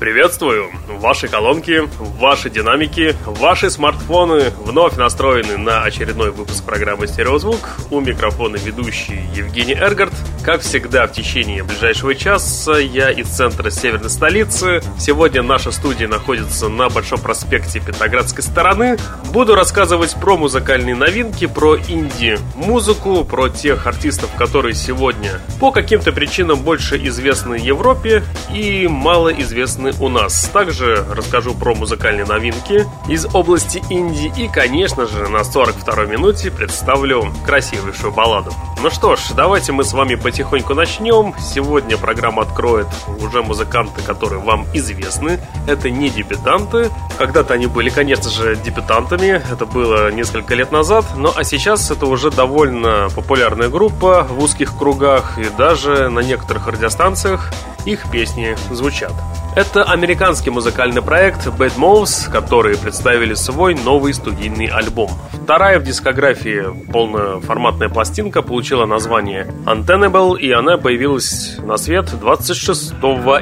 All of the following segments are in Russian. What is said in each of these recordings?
Приветствую! Ваши колонки, ваши динамики, ваши смартфоны вновь настроены на очередной выпуск программы «Стереозвук». У микрофона ведущий Евгений Эргард. Как всегда, в течение ближайшего часа я из центра северной столицы. Сегодня наша студия находится на Большом проспекте Петроградской стороны. Буду рассказывать про музыкальные новинки, про инди-музыку, про тех артистов, которые сегодня по каким-то причинам больше известны Европе и мало известны у нас. Также расскажу про музыкальные новинки из области Индии и, конечно же, на 42-й минуте представлю красивейшую балладу. Ну что ж, давайте мы с вами потихоньку начнем. Сегодня программа откроет уже музыканты, которые вам известны. Это не дебютанты. Когда-то они были, конечно же, дебютантами. Это было несколько лет назад. Ну а сейчас это уже довольно популярная группа в узких кругах и даже на некоторых радиостанциях их песни звучат. Это американский музыкальный проект Bad Moves, которые представили свой новый студийный альбом. Вторая в дискографии полноформатная пластинка получила название Untenable, и она появилась на свет 26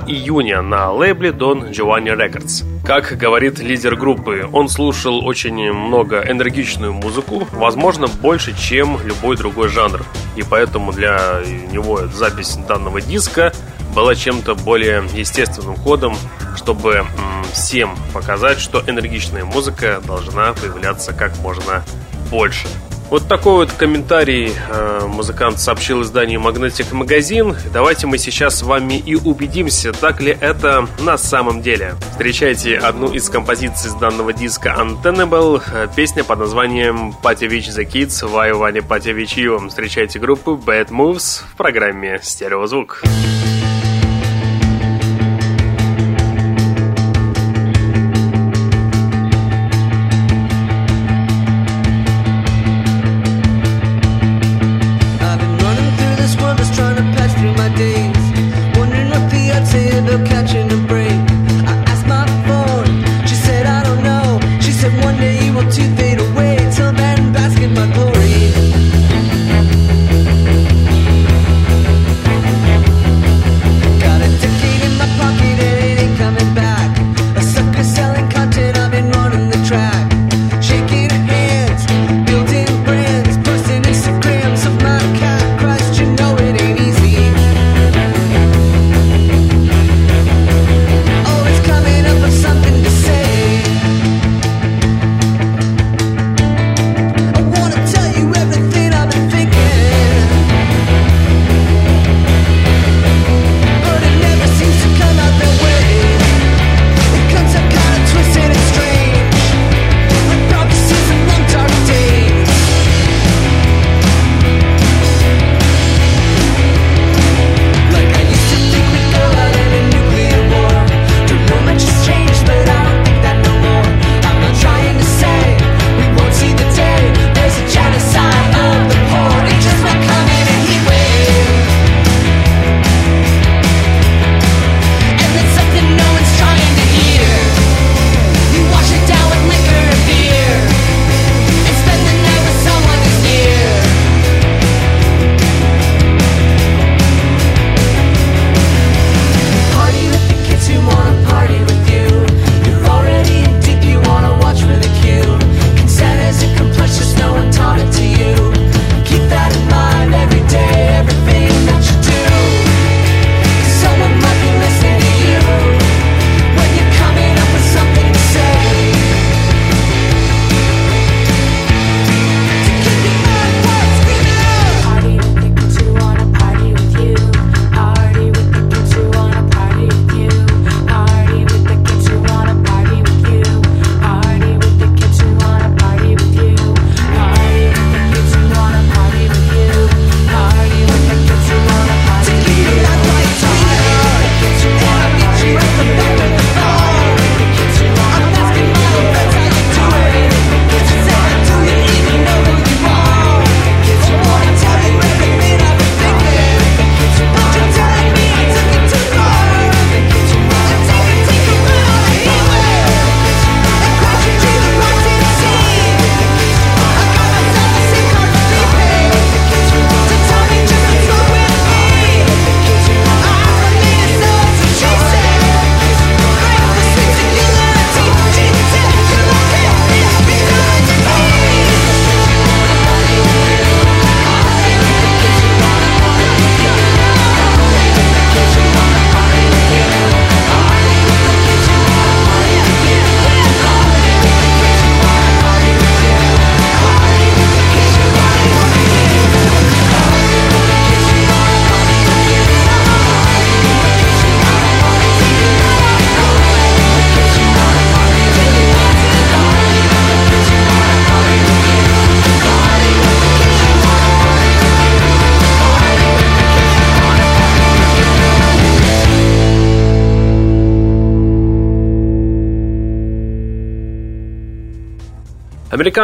июня на лейбле Don Giovanni Records. Как говорит лидер группы, он слушал очень много энергичную музыку, возможно, больше, чем любой другой жанр. И поэтому для него запись данного диска была чем-то более естественным ходом, чтобы всем показать, что энергичная музыка должна появляться как можно больше. Вот такой вот комментарий э, музыкант сообщил изданию Magnetic Magazine. Давайте мы сейчас с вами и убедимся, так ли это на самом деле. Встречайте одну из композиций с данного диска Untenable, песня под названием Patevich the Kids, Why Ваня Patevich You. Встречайте группу Bad Moves в программе «Стереозвук». Стереозвук.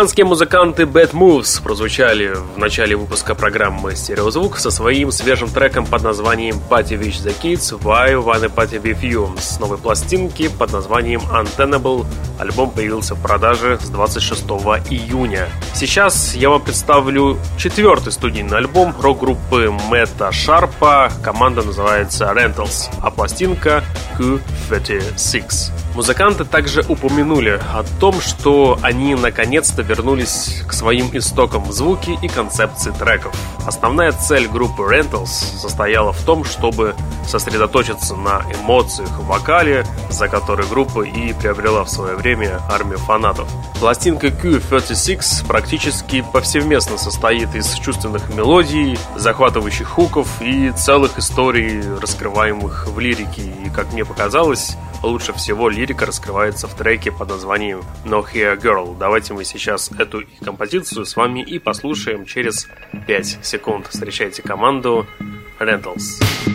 Американские музыканты Bad Moves прозвучали в начале выпуска программы «Стереозвук» со своим свежим треком под названием «Party with the Kids Why Wanna Party With You» с новой пластинки под названием «Untenable». Альбом появился в продаже с 26 июня. Сейчас я вам представлю четвертый студийный альбом рок-группы Мэтта Шарпа. Команда называется Rentals, а пластинка Q36. Музыканты также упомянули о том, что они наконец-то вернулись к своим истокам в звуке и концепции треков. Основная цель группы Rentals состояла в том, чтобы сосредоточиться на эмоциях в вокале, за который группа и приобрела в свое время армию фанатов. Пластинка Q36 практически повсеместно состоит из чувственных мелодий, захватывающих хуков и целых историй, раскрываемых в лирике. И, как мне показалось, лучше всего лирика раскрывается в треке под названием No Here Girl. Давайте мы сейчас эту композицию с вами и послушаем через 5 секунд. Встречайте команду Rentals. Вы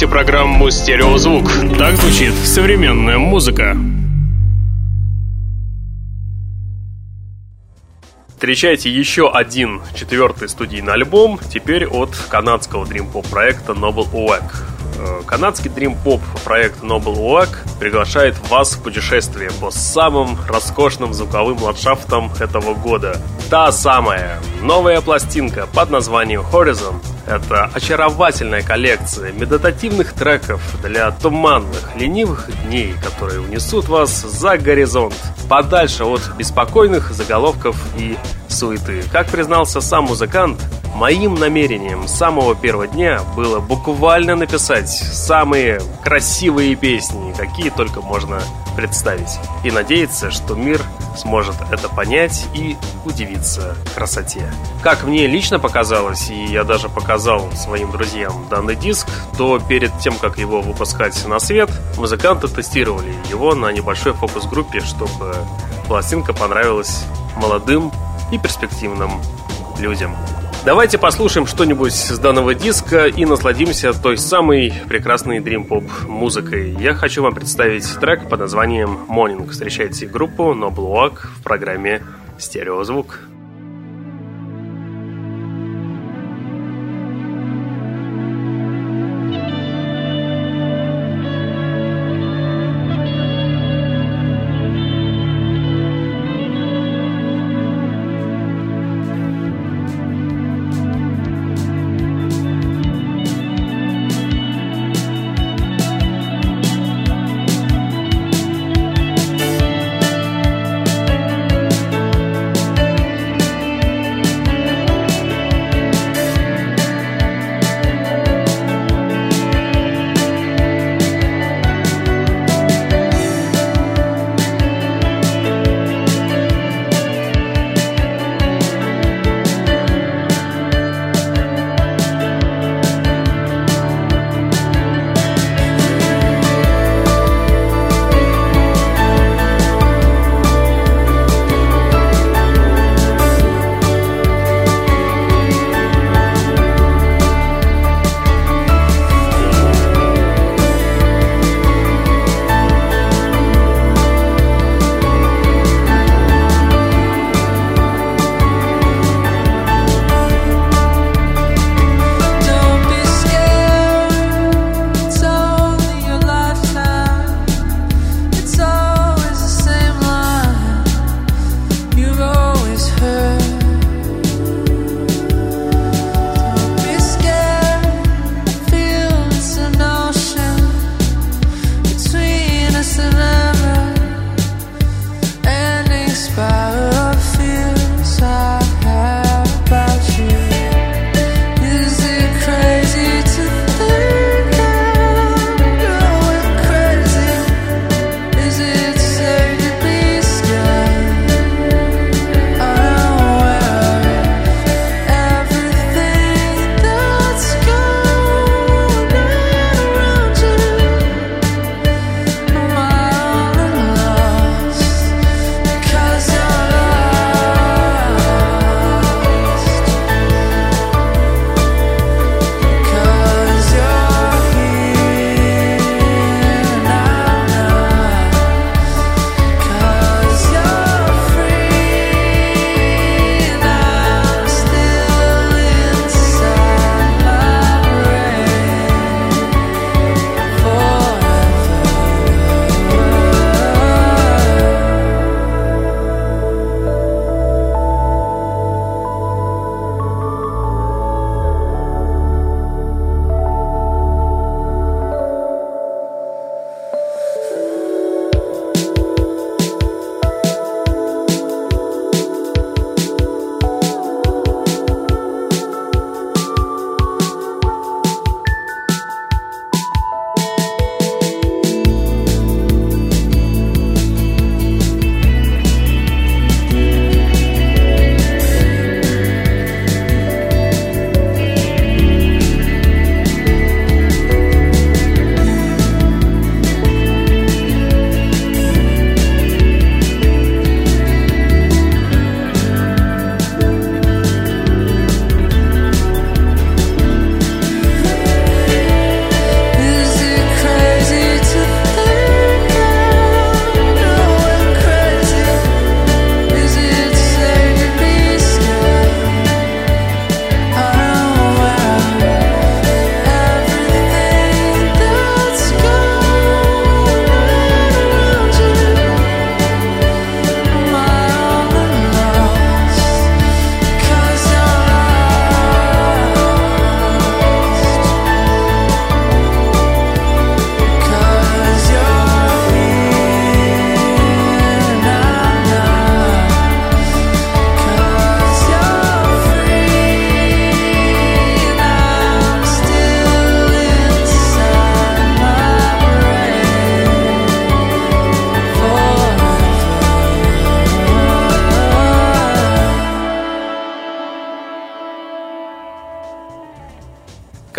слушаете программу «Стереозвук». Так звучит современная музыка. Встречайте еще один четвертый студийный альбом, теперь от канадского дрим-поп проекта Noble Oak. Э, канадский дрим-поп проект Noble Oak приглашает вас в путешествие по самым роскошным звуковым ландшафтам этого года. Та самая новая пластинка под названием Horizon это очаровательная коллекция медитативных треков для туманных, ленивых дней, которые унесут вас за горизонт, подальше от беспокойных заголовков и суеты. Как признался сам музыкант, моим намерением с самого первого дня было буквально написать самые красивые песни, какие только можно представить. И надеяться, что мир сможет это понять и удивиться красоте. Как мне лично показалось, и я даже показал своим друзьям данный диск, то перед тем, как его выпускать на свет, музыканты тестировали его на небольшой фокус-группе, чтобы пластинка понравилась молодым и перспективным людям. Давайте послушаем что-нибудь с данного диска и насладимся той самой прекрасной Dream Pop музыкой. Я хочу вам представить трек под названием Morning. Встречайте группу Walk в программе «Стереозвук».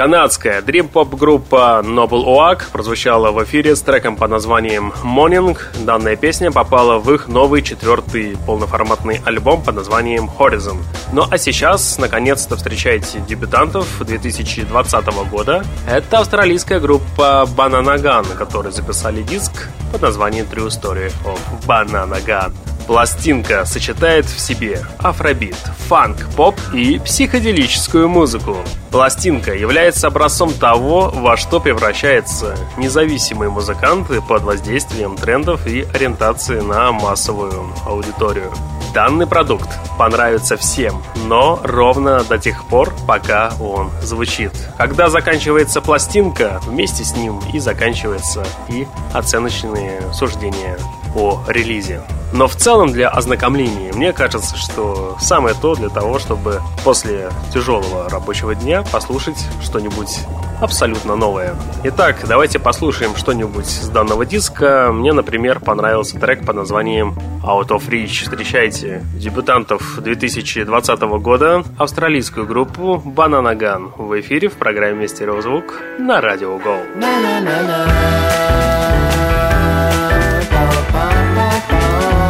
Канадская дрим-поп-группа Noble Oak прозвучала в эфире с треком под названием Morning. Данная песня попала в их новый четвертый полноформатный альбом под названием Horizon. Ну а сейчас, наконец-то, встречаете дебютантов 2020 года. Это австралийская группа Banana Gun, которые записали диск под названием True Story of Banana Gun. Пластинка сочетает в себе афробит, фанк, поп и психоделическую музыку. Пластинка является образцом того, во что превращаются независимые музыканты под воздействием трендов и ориентации на массовую аудиторию. Данный продукт понравится всем, но ровно до тех пор, пока он звучит. Когда заканчивается пластинка, вместе с ним и заканчиваются и оценочные суждения о релизе. Но в целом для ознакомления мне кажется, что самое то для того, чтобы после тяжелого рабочего дня послушать что-нибудь абсолютно новое. Итак, давайте послушаем что-нибудь с данного диска. Мне, например, понравился трек под названием Out of Reach. Встречайте дебютантов 2020 года, австралийскую группу Banana Gun в эфире в программе «Стереозвук» на Радио Go. Oh.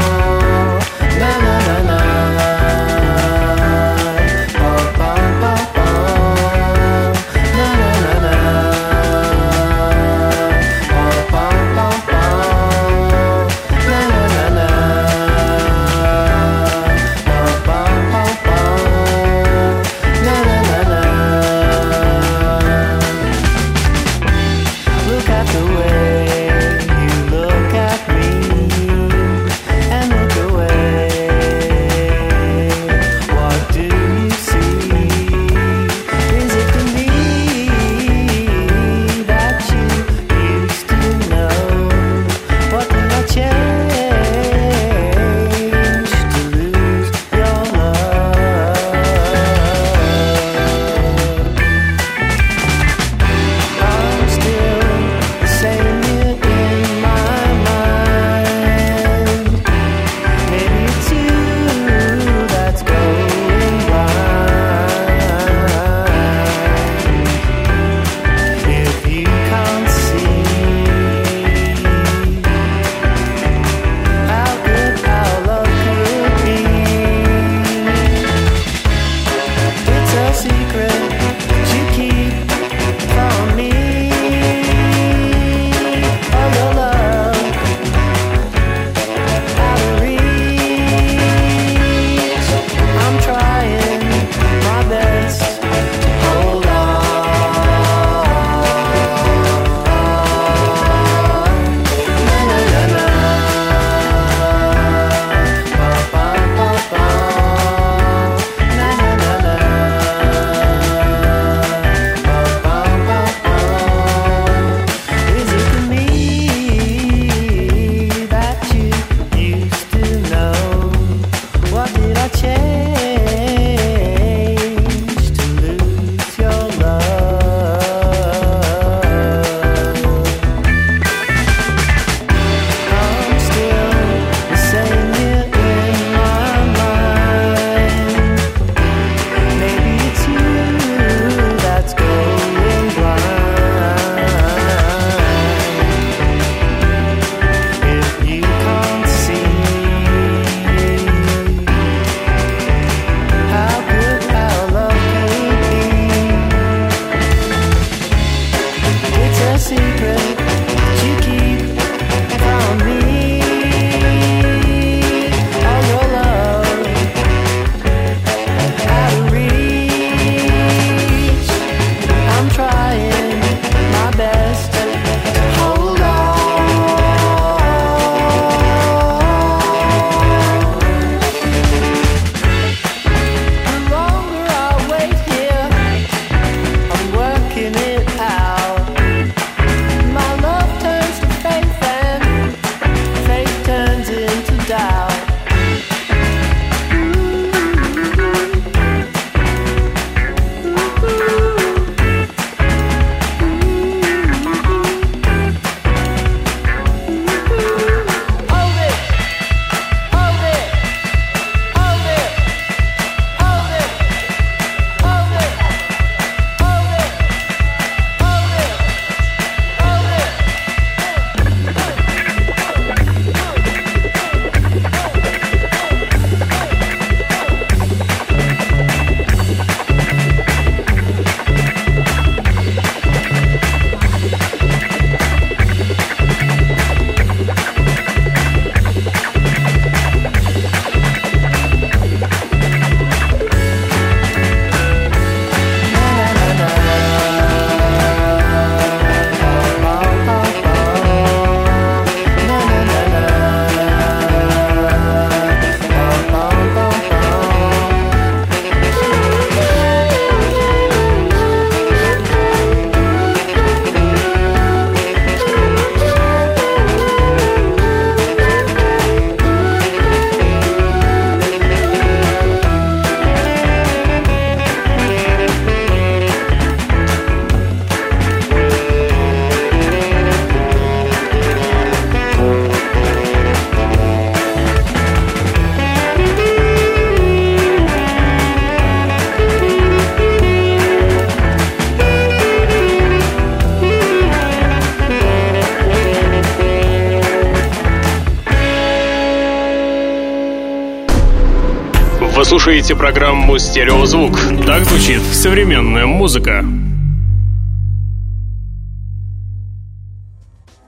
Слушаете программу «Стереозвук». Так звучит современная музыка.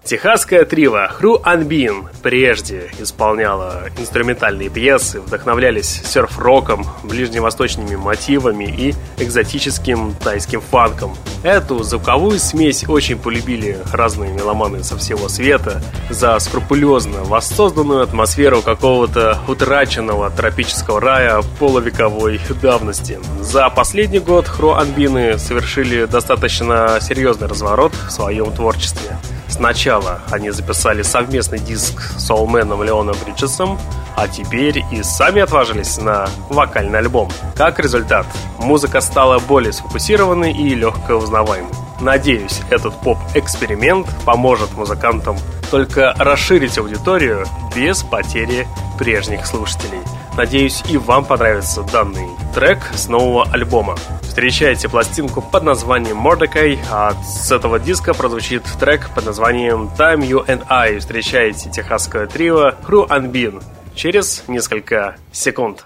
Техасская трива Хру Анбин прежде исполняла инструментальные пьесы, вдохновлялись серф-роком, ближневосточными мотивами и экзотическим тайским фанком. Эту звуковую смесь очень полюбили разные меломаны со всего света за скрупулезно воссозданную атмосферу какого-то утраченного тропического рая полувековой давности. За последний год Хру Анбины совершили достаточно серьезный разворот в своем творчестве. Сначала они записали совместный диск с Соулменом Леоном Бриджесом, а теперь и сами отважились на вокальный альбом. Как результат, музыка стала более сфокусированной и легко узнаваемой. Надеюсь, этот поп-эксперимент поможет музыкантам только расширить аудиторию без потери прежних слушателей. Надеюсь, и вам понравится данный трек с нового альбома. Встречайте пластинку под названием Mordecai, а с этого диска прозвучит трек под названием Time You and I. Встречайте техасское трио Crew Unbin через несколько секунд.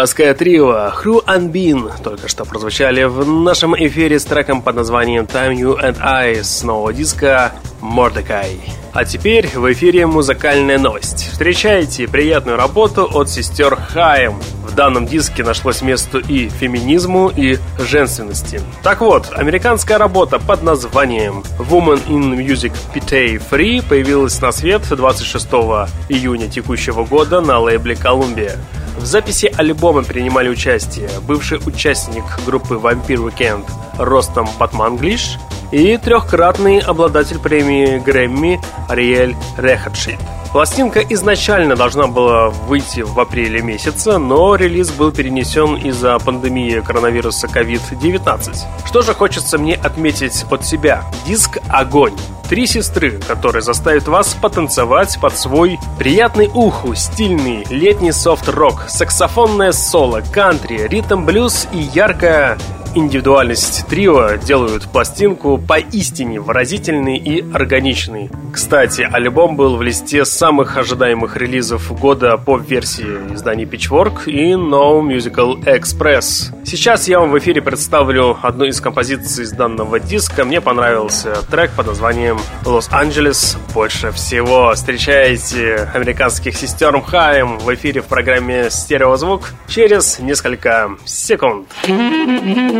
Техасское трио Хру Анбин только что прозвучали в нашем эфире с треком под названием Time You and I с нового диска Мордекай. А теперь в эфире музыкальная новость. Встречайте приятную работу от сестер Хайм. В данном диске нашлось место и феминизму, и женственности. Так вот, американская работа под названием Woman in Music Pite Free появилась на свет 26 июня текущего года на лейбле Columbia. В записи альбома принимали участие бывший участник группы Vampire Weekend Ростом Батманглиш и трехкратный обладатель премии Грэмми Ариэль Рехадши. Пластинка изначально должна была выйти в апреле месяце, но релиз был перенесен из-за пандемии коронавируса COVID-19. Что же хочется мне отметить от себя? Диск «Огонь». Три сестры, которые заставят вас потанцевать под свой приятный уху, стильный летний софт-рок, саксофонное соло, кантри, ритм-блюз и яркая индивидуальность трио делают пластинку поистине выразительной и органичной. Кстати, альбом был в листе самых ожидаемых релизов года по версии изданий Pitchfork и No Musical Express. Сейчас я вам в эфире представлю одну из композиций из данного диска. Мне понравился трек под названием «Лос-Анджелес больше всего». Встречайте американских сестер Мхаем в эфире в программе «Стереозвук» через несколько секунд. Los Angeles,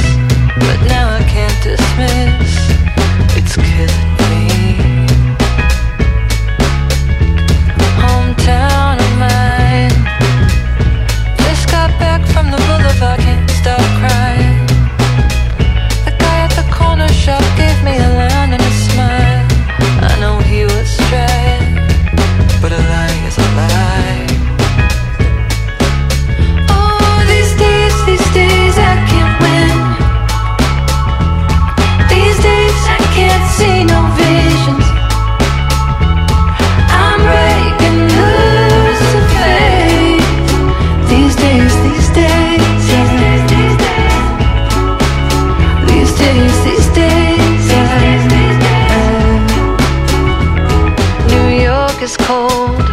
Is cold.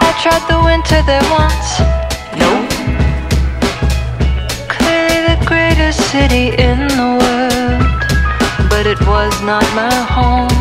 I tried the winter there once. Nope. Clearly the greatest city in the world, but it was not my home.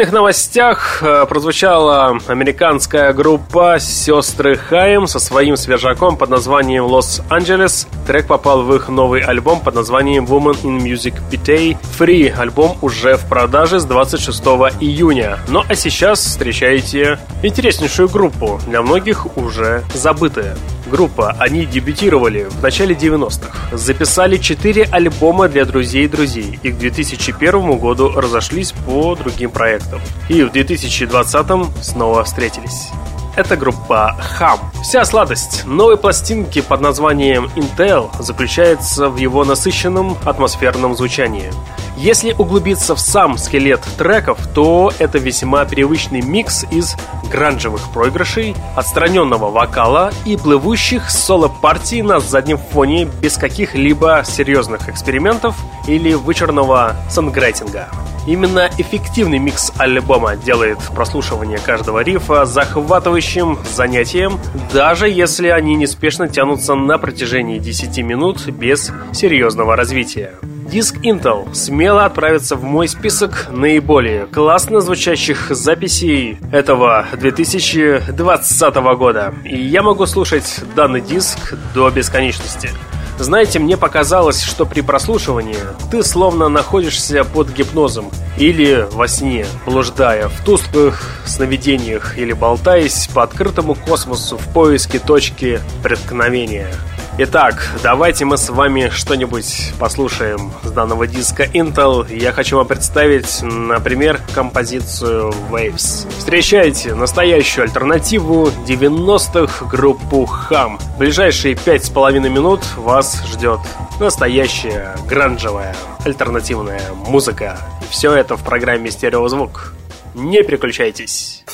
Музыкальных новостях э, прозвучала американская группа «Сестры Хайм» со своим свежаком под названием «Лос-Анджелес». Трек попал в их новый альбом под названием «Woman in Music Pite Free». Альбом уже в продаже с 26 июня. Ну а сейчас встречаете интереснейшую группу, для многих уже забытая группа. Они дебютировали в начале 90-х. Записали 4 альбома для друзей друзей и к 2001 году разошлись по другим проектам. И в 2020 снова встретились. Это группа Ham. Вся сладость новой пластинки под названием Intel заключается в его насыщенном атмосферном звучании. Если углубиться в сам скелет треков, то это весьма привычный микс из гранжевых проигрышей, отстраненного вокала и плывущих соло-партий на заднем фоне без каких-либо серьезных экспериментов или вычурного санграйтинга. Именно эффективный микс альбома делает прослушивание каждого рифа захватывающим занятием, даже если они неспешно тянутся на протяжении 10 минут без серьезного развития. Диск Intel смело отправится в мой список наиболее классно звучащих записей этого 2020 года. И я могу слушать данный диск до бесконечности. Знаете, мне показалось, что при прослушивании ты словно находишься под гипнозом или во сне, блуждая в тусклых сновидениях или болтаясь по открытому космосу в поиске точки преткновения. Итак, давайте мы с вами что-нибудь послушаем с данного диска Intel. Я хочу вам представить, например, композицию Waves. Встречайте настоящую альтернативу 90-х группу Ham. Ближайшие пять с половиной минут вас ждет настоящая гранжевая альтернативная музыка. Все это в программе «Стереозвук». Не переключайтесь.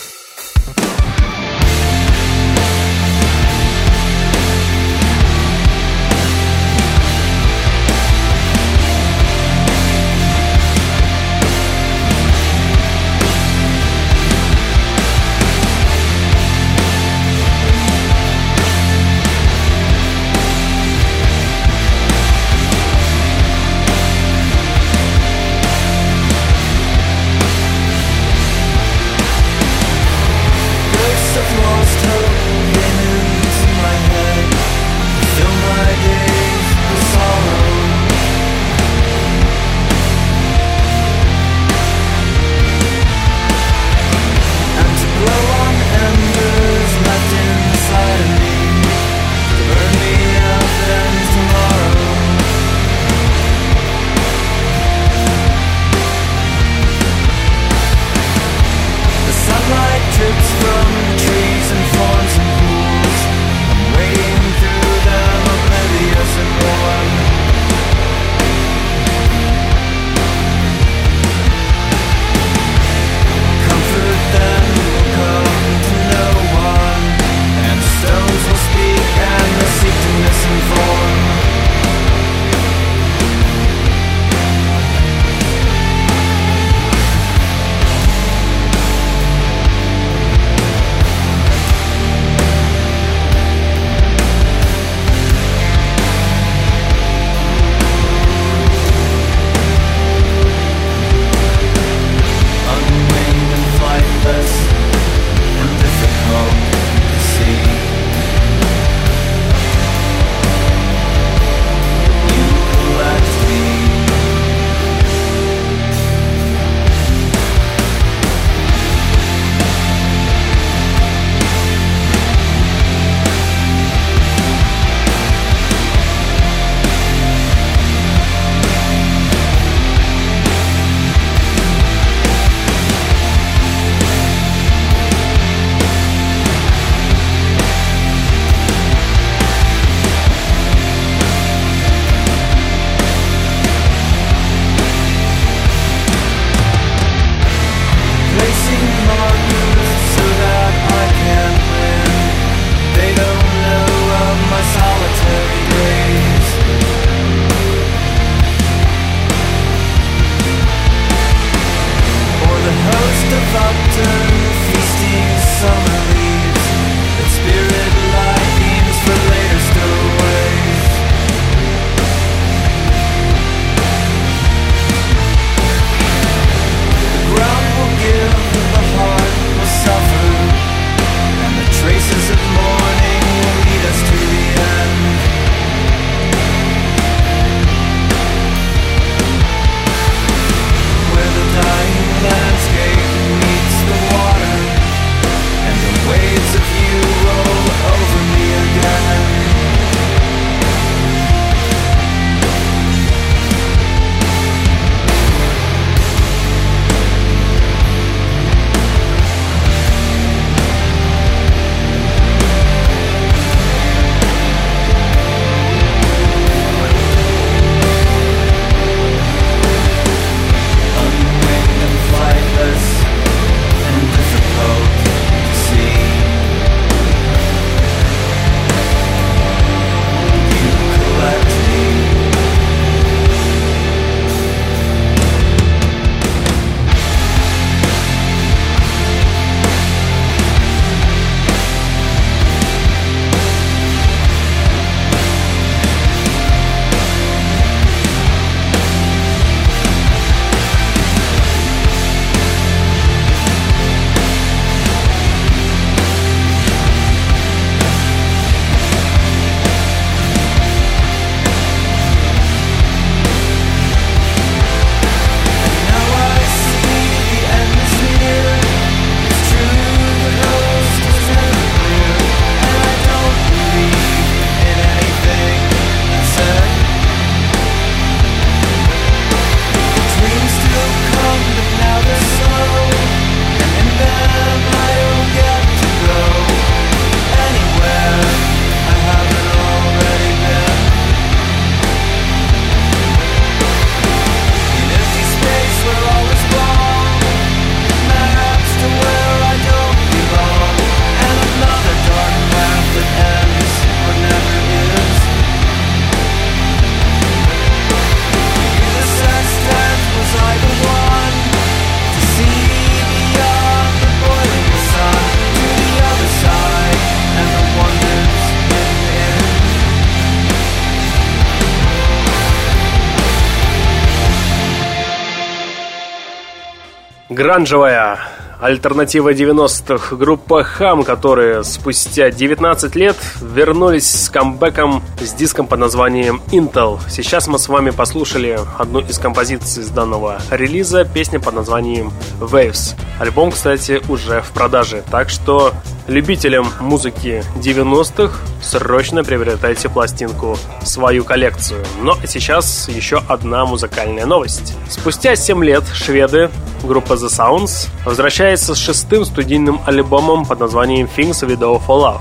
Гранжевая альтернатива 90-х группа Хам, которые спустя 19 лет вернулись с камбэком с диском под названием Intel. Сейчас мы с вами послушали одну из композиций с данного релиза, песня под названием Waves. Альбом, кстати, уже в продаже, так что любителям музыки 90-х срочно приобретайте пластинку в свою коллекцию. Но сейчас еще одна музыкальная новость. Спустя 7 лет шведы, группа The Sounds, возвращается с шестым студийным альбомом под названием Things Video for Love.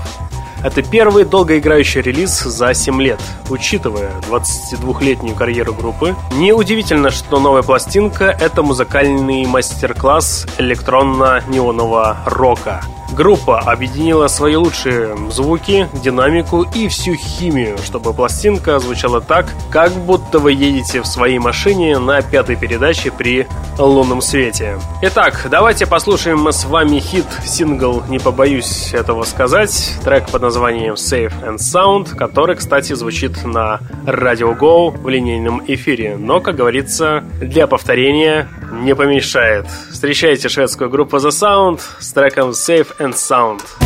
Это первый долгоиграющий релиз за 7 лет. Учитывая 22-летнюю карьеру группы, неудивительно, что новая пластинка — это музыкальный мастер-класс электронно-неонового рока — Группа объединила свои лучшие звуки, динамику и всю химию, чтобы пластинка звучала так, как будто вы едете в своей машине на пятой передаче при лунном свете. Итак, давайте послушаем с вами хит-сингл «Не побоюсь этого сказать», трек под названием Safe and Sound, который, кстати, звучит на Radio Go в линейном эфире, но, как говорится, для повторения не помешает. Встречайте шведскую группу The Sound с треком Safe and Sound.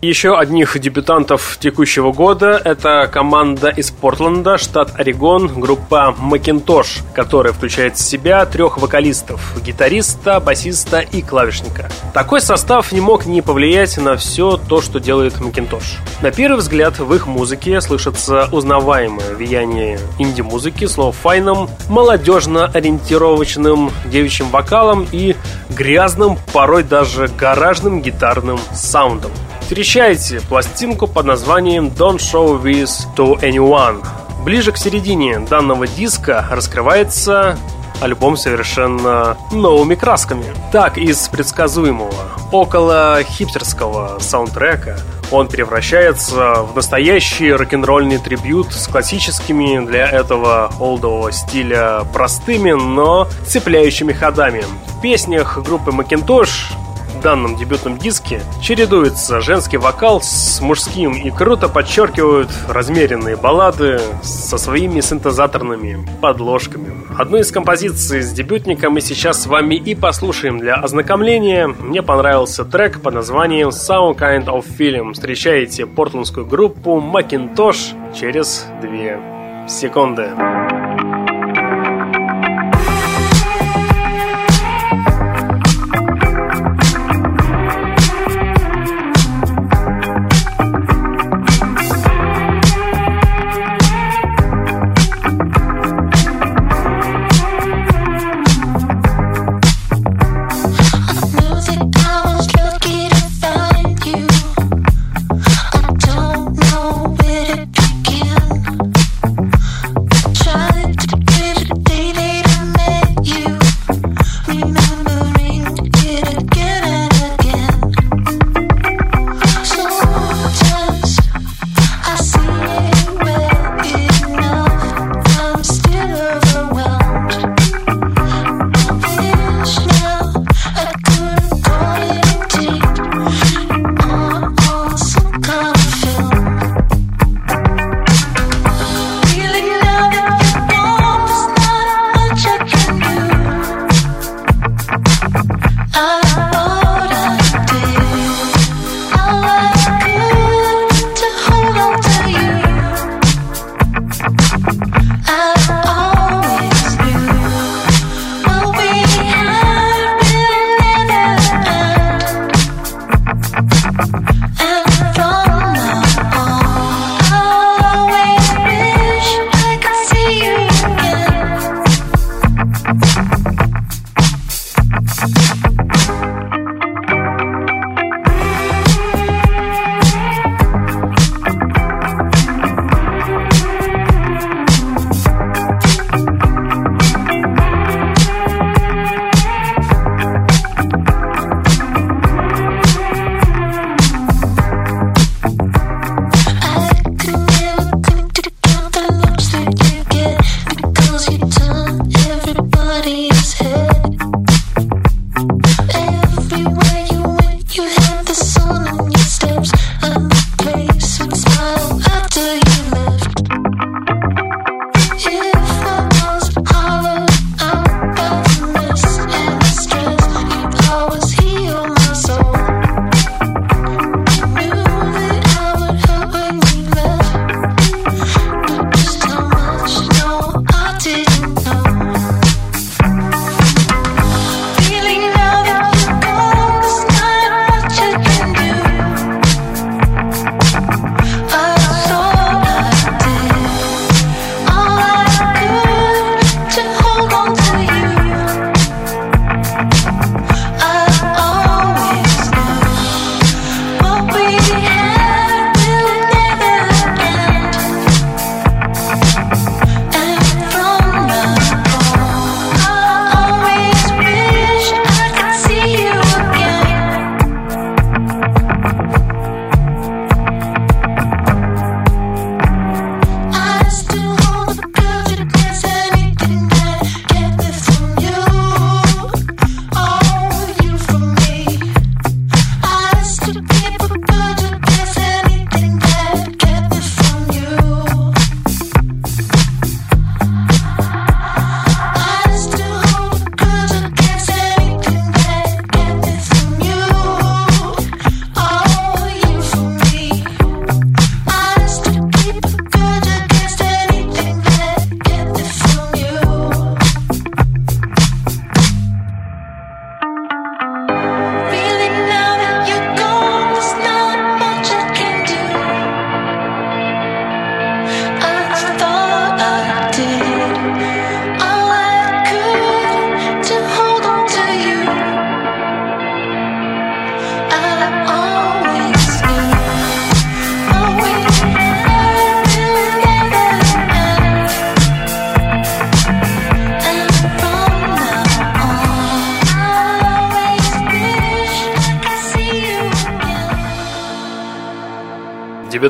Еще одних дебютантов текущего года – это команда из Портленда, штат Орегон, группа Macintosh, которая включает в себя трех вокалистов – гитариста, басиста и клавишника. Такой состав не мог не повлиять на все то, что делает Macintosh. На первый взгляд в их музыке слышится узнаваемое влияние инди-музыки с лоу-файном, молодежно-ориентировочным девичьим вокалом и грязным, порой даже гаражным гитарным саундом. Встречайте пластинку под названием Don't Show This to Anyone. Ближе к середине данного диска раскрывается альбом совершенно новыми красками. Так, из предсказуемого, около хипстерского саундтрека он превращается в настоящий рок-н-ролльный трибют с классическими для этого олдового стиля простыми, но цепляющими ходами. В песнях группы Macintosh данном дебютном диске чередуется женский вокал с мужским и круто подчеркивают размеренные баллады со своими синтезаторными подложками. Одну из композиций с дебютника мы сейчас с вами и послушаем для ознакомления. Мне понравился трек под названием Some Kind of Feeling. Встречаете портландскую группу Macintosh через 2 секунды.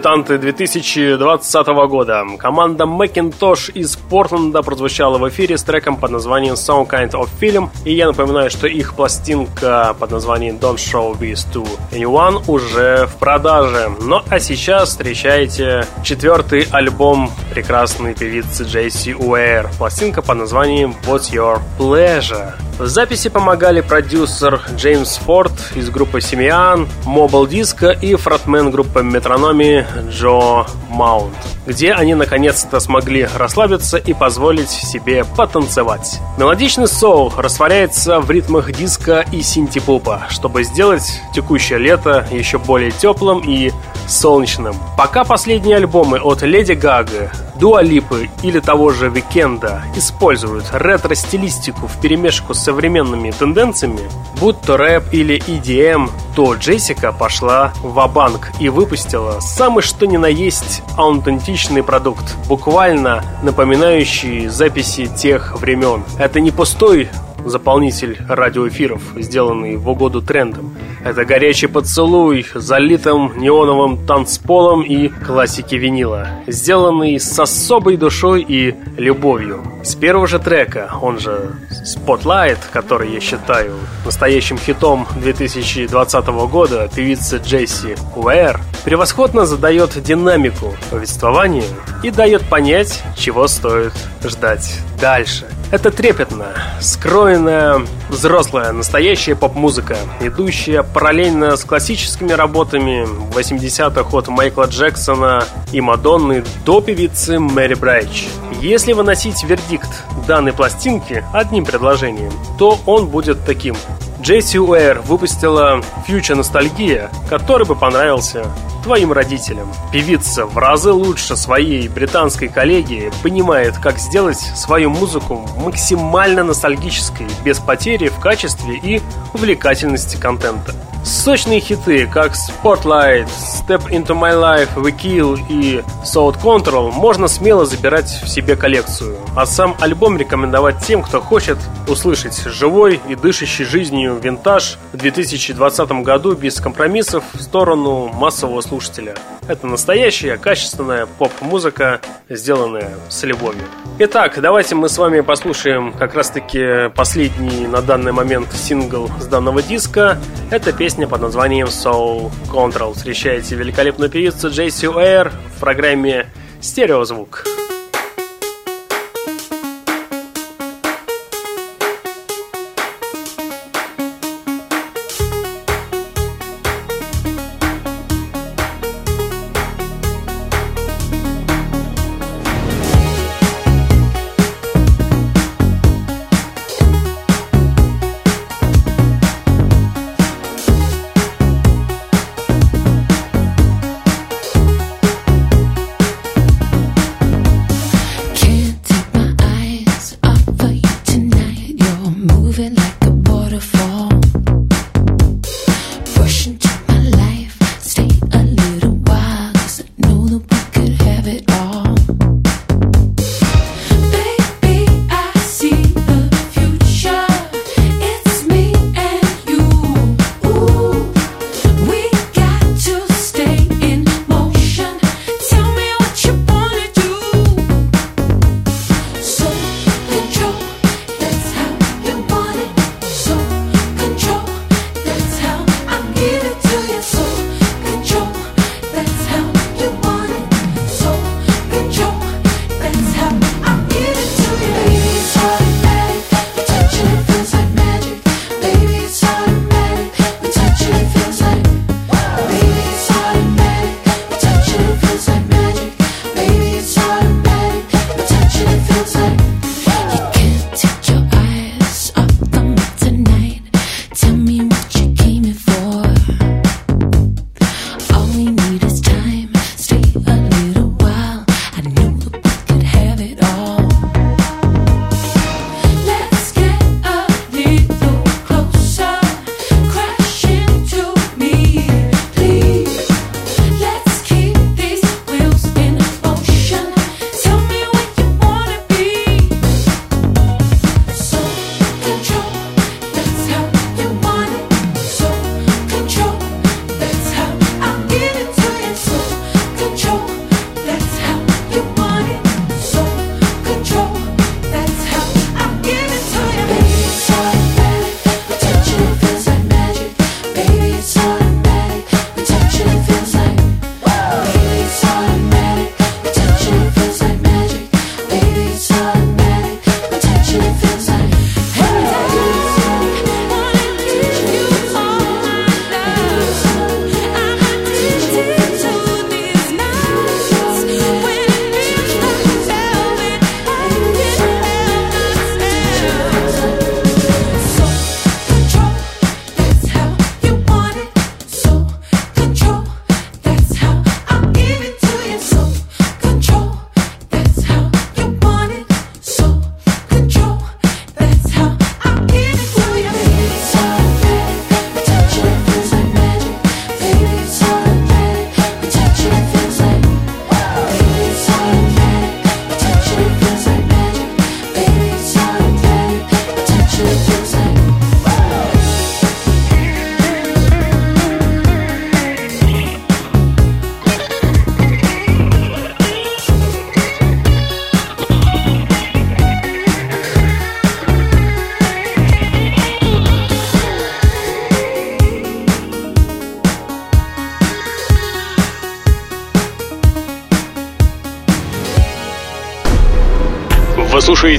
Дебютанты 2020 года. Команда Macintosh из Портленда прозвучала в эфире с треком под названием Some Kind of Film. И я напоминаю, что их пластинка под названием Don't Show This to Anyone уже в продаже. Ну а сейчас встречайте четвертый альбом прекрасной певицы Джейси Уэйр. Пластинка под названием What's Your Pleasure. В записи помогали продюсер Джеймс Форд из группы Симеан, Mobile Disco и фронтмен группы Метрономи Джо Маунт, где они наконец-то смогли расслабиться и позволить себе потанцевать. Мелодичный соул растворяется в ритмах диско и синтепопа, чтобы сделать текущее лето еще более теплым и солнечным. Пока последние альбомы от Леди Гага, Дуа Липы или того же Викенда используют ретро-стилистику в перемешку с современными тенденциями, будь то рэп или EDM, то Джессика пошла ва-банк и выпустила самый что ни на есть аутентичный продукт, буквально напоминающий записи тех времен. Это не пустой заполнитель радиоэфиров, сделанный в угоду трендам. Это горячий поцелуй, залитым неоновым танцполом и классики винила, сделанный с особой душой и любовью. С первого же трека, он же Spotlight, который я считаю настоящим хитом 2020 года певицы Джесси Уэр, превосходно задает динамику повествованию и дает понять, чего стоит ждать дальше. Это трепетно, скроенная, взрослая, настоящая поп-музыка, идущая параллельно с классическими работами 80-х от Майкла Джексона и Мадонны до певицы Мэри Брайч. Если выносить вердикт данной пластинки одним предложением, то он будет таким. Джесси Уэр выпустила «Фьюча Ностальгия», который бы понравился твоим родителям. Певица в разы лучше своей британской коллеги понимает, как сделать свою музыку максимально ностальгической, без потери в качестве и увлекательности контента. Сочные хиты, как Spotlight, Step Into My Life, We Kill и Sound Control можно смело забирать в себе коллекцию, а сам альбом рекомендовать тем, кто хочет услышать живой и дышащий жизнью винтаж в 2020 году без компромиссов в сторону массового слушателя. Это настоящая, качественная поп-музыка, сделанная с любовью. Итак, давайте мы с вами послушаем как раз-таки последний на данный момент сингл с данного диска. Это песня под названием Soul Control. Встречаете великолепную певицу Джейси Уэйр в программе «Стереозвук». звук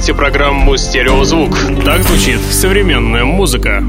слушаете программу «Стереозвук». Так звучит современная музыка.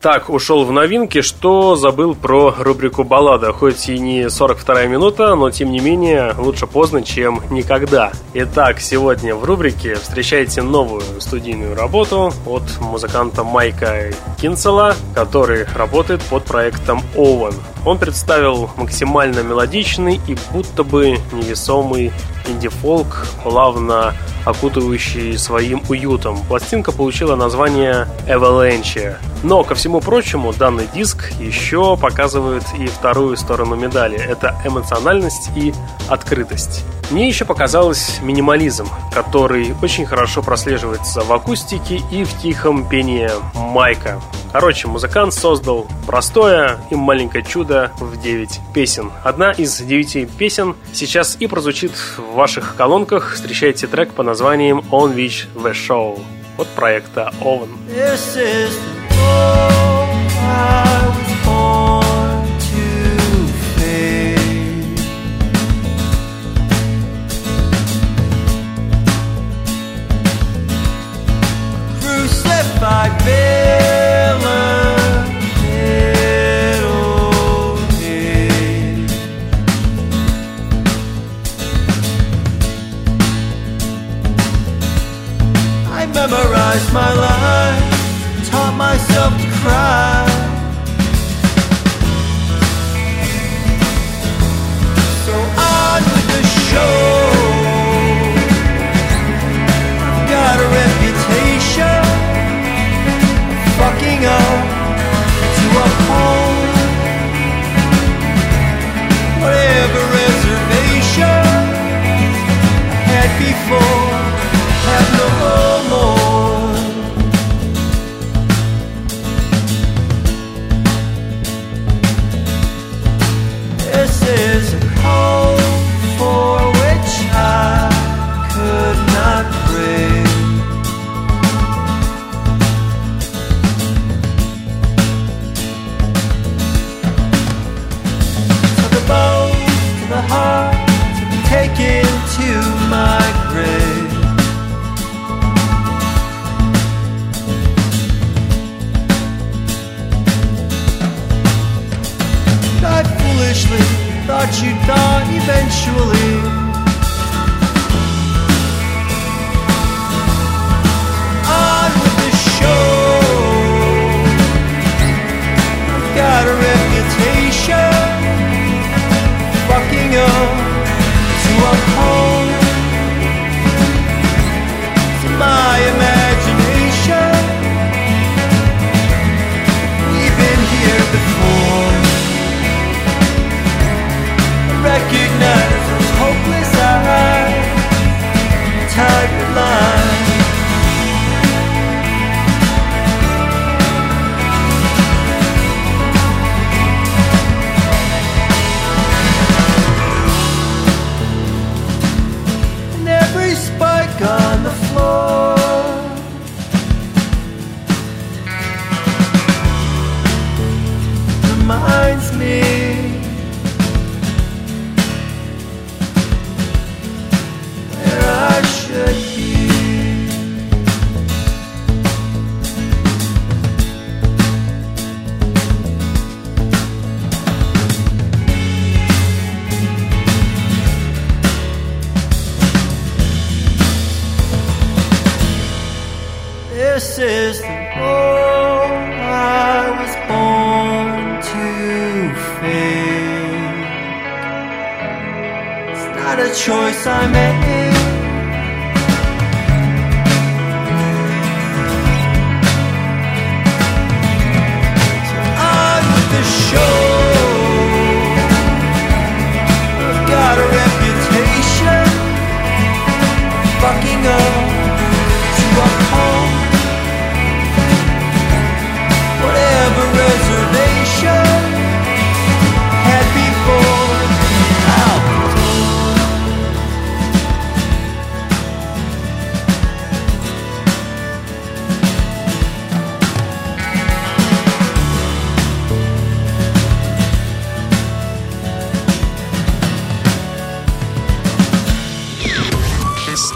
Так, ушел в новинки, что забыл про рубрику «Баллада». Хоть и не 42-я минута, но тем не менее лучше поздно, чем никогда. Итак, сегодня в рубрике встречайте новую студийную работу от музыканта Майка Кинцела, который работает под проектом Owen. Он представил максимально мелодичный и будто бы невесомый инди-фолк, плавно окутывающий своим уютом. Пластинка получила название Avalanche. Но, ко всему прочему, данный диск еще показывает и вторую сторону медали. Это эмоциональность и открытость. Мне еще показалось минимализм, который очень хорошо прослеживается в акустике и в тихом пении Майка. Короче, музыкант создал простое и маленькое чудо в 9 песен. Одна из 9 песен сейчас и прозвучит в ваших колонках. Встречайте трек по названием On Which The Show от проекта Owen. This is the my life, taught myself to cry. Before. thought you'd dawn eventually.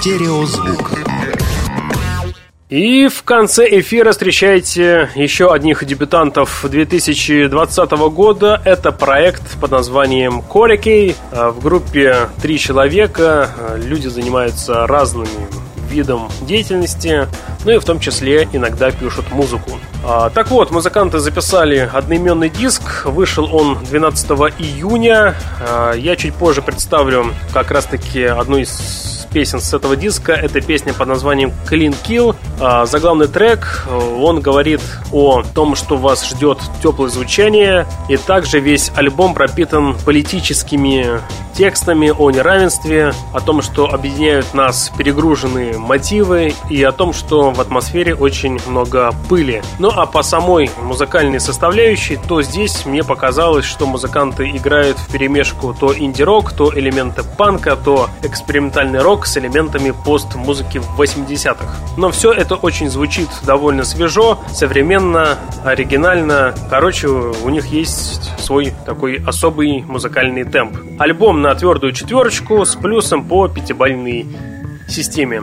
Стереозвук. И в конце эфира встречайте еще одних дебютантов 2020 года. Это проект под названием Корикей. В группе три человека. Люди занимаются разными видом деятельности, ну и в том числе иногда пишут музыку. А, так вот, музыканты записали одноименный диск, вышел он 12 июня. А, я чуть позже представлю как раз-таки одну из песен с этого диска. Это песня под названием Clean Kill. А, заглавный трек, он говорит о том, что вас ждет теплое звучание. И также весь альбом пропитан политическими текстами о неравенстве, о том, что объединяют нас перегруженные мотивы и о том, что в атмосфере очень много пыли. Ну а по самой музыкальной составляющей, то здесь мне показалось, что музыканты играют в перемешку то инди-рок, то элементы панка, то экспериментальный рок, с элементами пост-музыки 80-х. Но все это очень звучит довольно свежо, современно, оригинально. Короче, у них есть свой такой особый музыкальный темп. Альбом на твердую четверочку с плюсом по пятибалльной системе.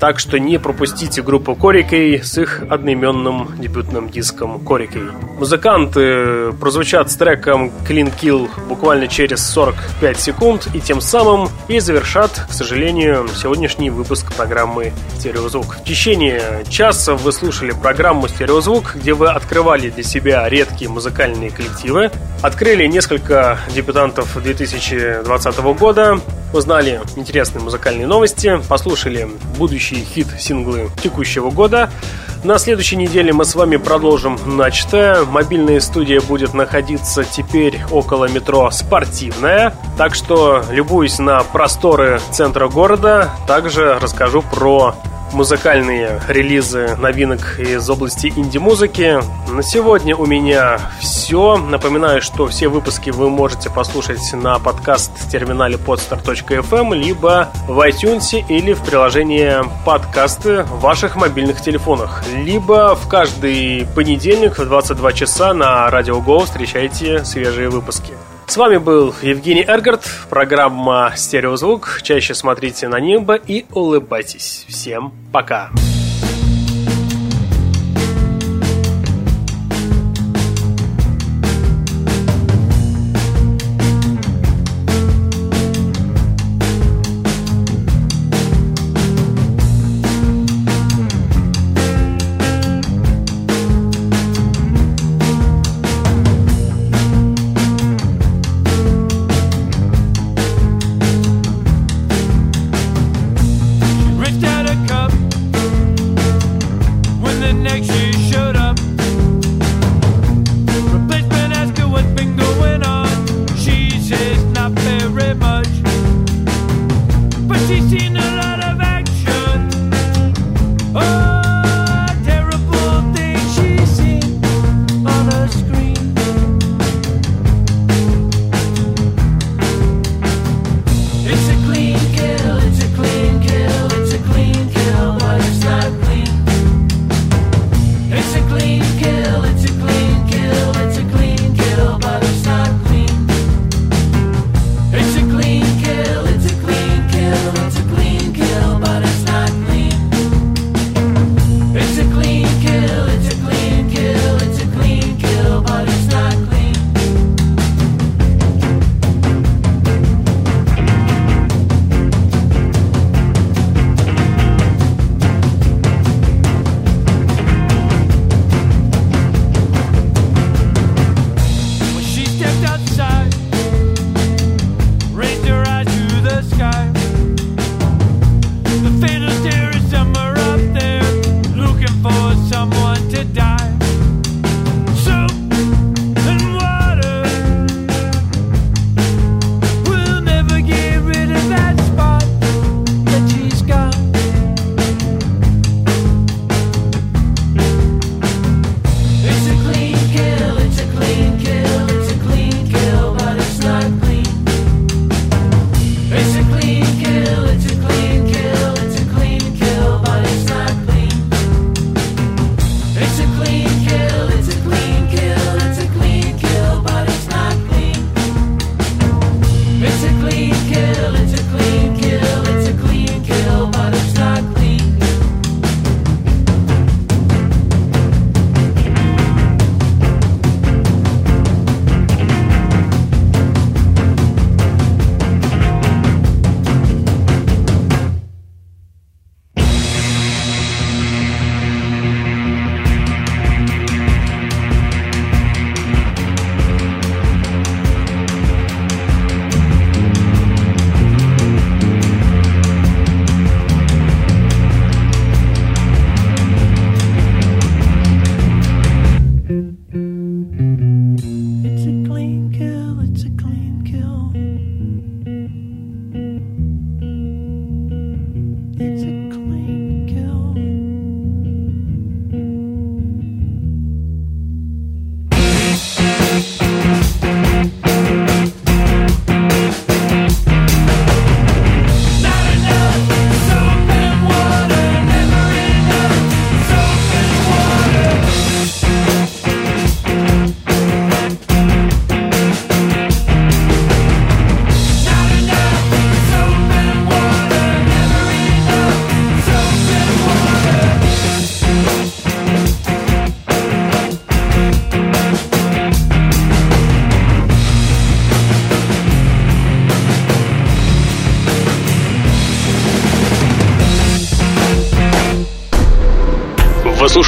Так что не пропустите группу Корикей с их одноименным дебютным диском Корикей. Музыканты прозвучат с треком Clean Kill буквально через 45 секунд и тем самым и завершат, к сожалению, сегодняшний выпуск программы «Стереозвук». В течение часа вы слушали программу «Стереозвук», где вы открывали для себя редкие музыкальные коллективы, открыли несколько дебютантов 2020 года, узнали интересные музыкальные новости, послушали будущие хит-синглы текущего года. На следующей неделе мы с вами продолжим начатое. Мобильная студия будет находиться теперь около метро «Спортивная». Так что, любуюсь на просторы центра города, также расскажу про музыкальные релизы новинок из области инди-музыки. На сегодня у меня все. Напоминаю, что все выпуски вы можете послушать на подкаст-терминале podstar.fm, либо в iTunes или в приложении подкасты в ваших мобильных телефонах. Либо в каждый понедельник в 22 часа на Радио Go встречайте свежие выпуски. С вами был Евгений Эргард, программа «Стереозвук». Чаще смотрите на небо и улыбайтесь. Всем пока! Пока.